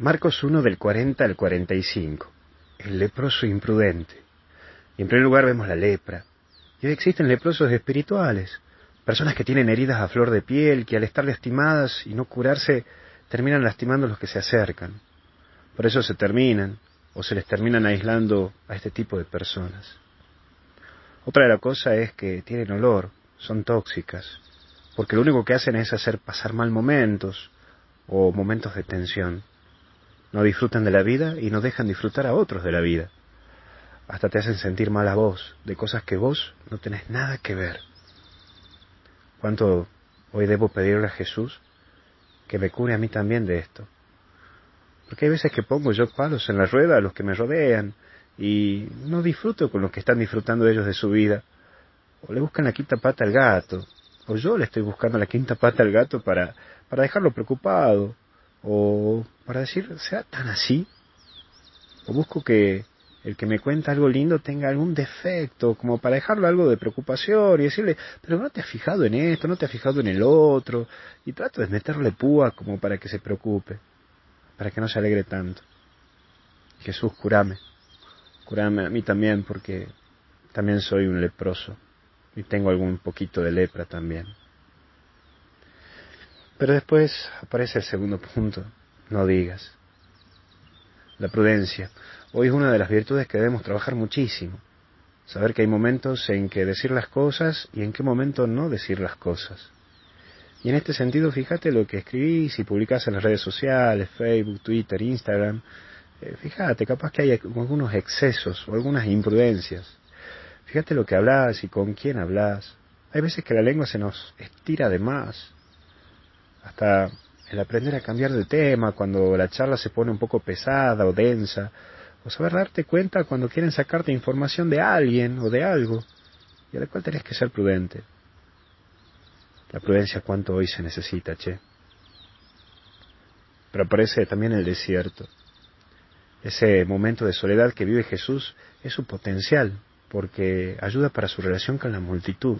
Marcos 1 del 40 al 45. El leproso imprudente. Y en primer lugar vemos la lepra. Y hoy existen leprosos espirituales. Personas que tienen heridas a flor de piel, que al estar lastimadas y no curarse, terminan lastimando a los que se acercan. Por eso se terminan, o se les terminan aislando a este tipo de personas. Otra de las cosas es que tienen olor, son tóxicas, porque lo único que hacen es hacer pasar mal momentos o momentos de tensión. No disfrutan de la vida y no dejan disfrutar a otros de la vida. Hasta te hacen sentir mal a vos, de cosas que vos no tenés nada que ver. ¿Cuánto hoy debo pedirle a Jesús que me cure a mí también de esto? Porque hay veces que pongo yo palos en la rueda a los que me rodean y no disfruto con los que están disfrutando ellos de su vida. O le buscan la quinta pata al gato, o yo le estoy buscando la quinta pata al gato para, para dejarlo preocupado, o para decir, sea tan así, o busco que el que me cuenta algo lindo tenga algún defecto, como para dejarlo algo de preocupación y decirle, pero no te has fijado en esto, no te has fijado en el otro, y trato de meterle púa como para que se preocupe, para que no se alegre tanto. Jesús, curame, curame a mí también porque también soy un leproso y tengo algún poquito de lepra también. Pero después aparece el segundo punto, no digas. La prudencia. Hoy es una de las virtudes que debemos trabajar muchísimo. Saber que hay momentos en que decir las cosas y en qué momento no decir las cosas. Y en este sentido, fíjate lo que escribís y publicás en las redes sociales, Facebook, Twitter, Instagram. Eh, fíjate, capaz que hay algunos excesos o algunas imprudencias. Fíjate lo que hablas y con quién hablas. Hay veces que la lengua se nos estira de más hasta el aprender a cambiar de tema cuando la charla se pone un poco pesada o densa, o saber darte cuenta cuando quieren sacarte información de alguien o de algo, y a la cual tenés que ser prudente. La prudencia cuánto hoy se necesita, che. Pero aparece también el desierto. Ese momento de soledad que vive Jesús es su potencial, porque ayuda para su relación con la multitud.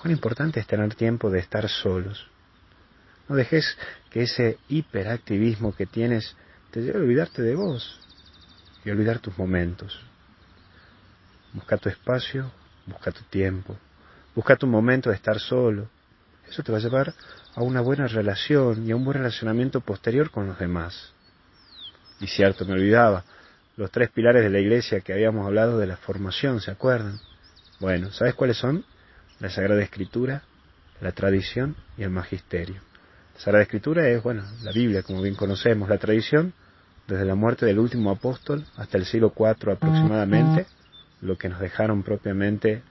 Cuán importante es tener tiempo de estar solos, no dejes que ese hiperactivismo que tienes te lleve a olvidarte de vos y olvidar tus momentos. Busca tu espacio, busca tu tiempo, busca tu momento de estar solo. Eso te va a llevar a una buena relación y a un buen relacionamiento posterior con los demás. Y cierto, me olvidaba, los tres pilares de la iglesia que habíamos hablado de la formación, ¿se acuerdan? Bueno, ¿sabes cuáles son? La Sagrada Escritura, la tradición y el magisterio. La Sagrada Escritura es, bueno, la Biblia, como bien conocemos, la tradición, desde la muerte del último apóstol hasta el siglo IV aproximadamente, lo que nos dejaron propiamente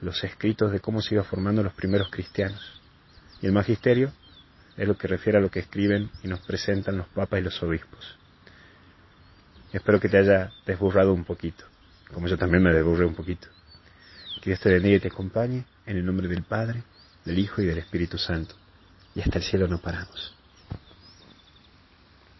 los escritos de cómo se iba formando los primeros cristianos. Y el magisterio es lo que refiere a lo que escriben y nos presentan los papas y los obispos. Espero que te haya desburrado un poquito, como yo también me desburré un poquito. Que Dios te bendiga y te acompañe en el nombre del Padre, del Hijo y del Espíritu Santo y hasta el cielo no paramos.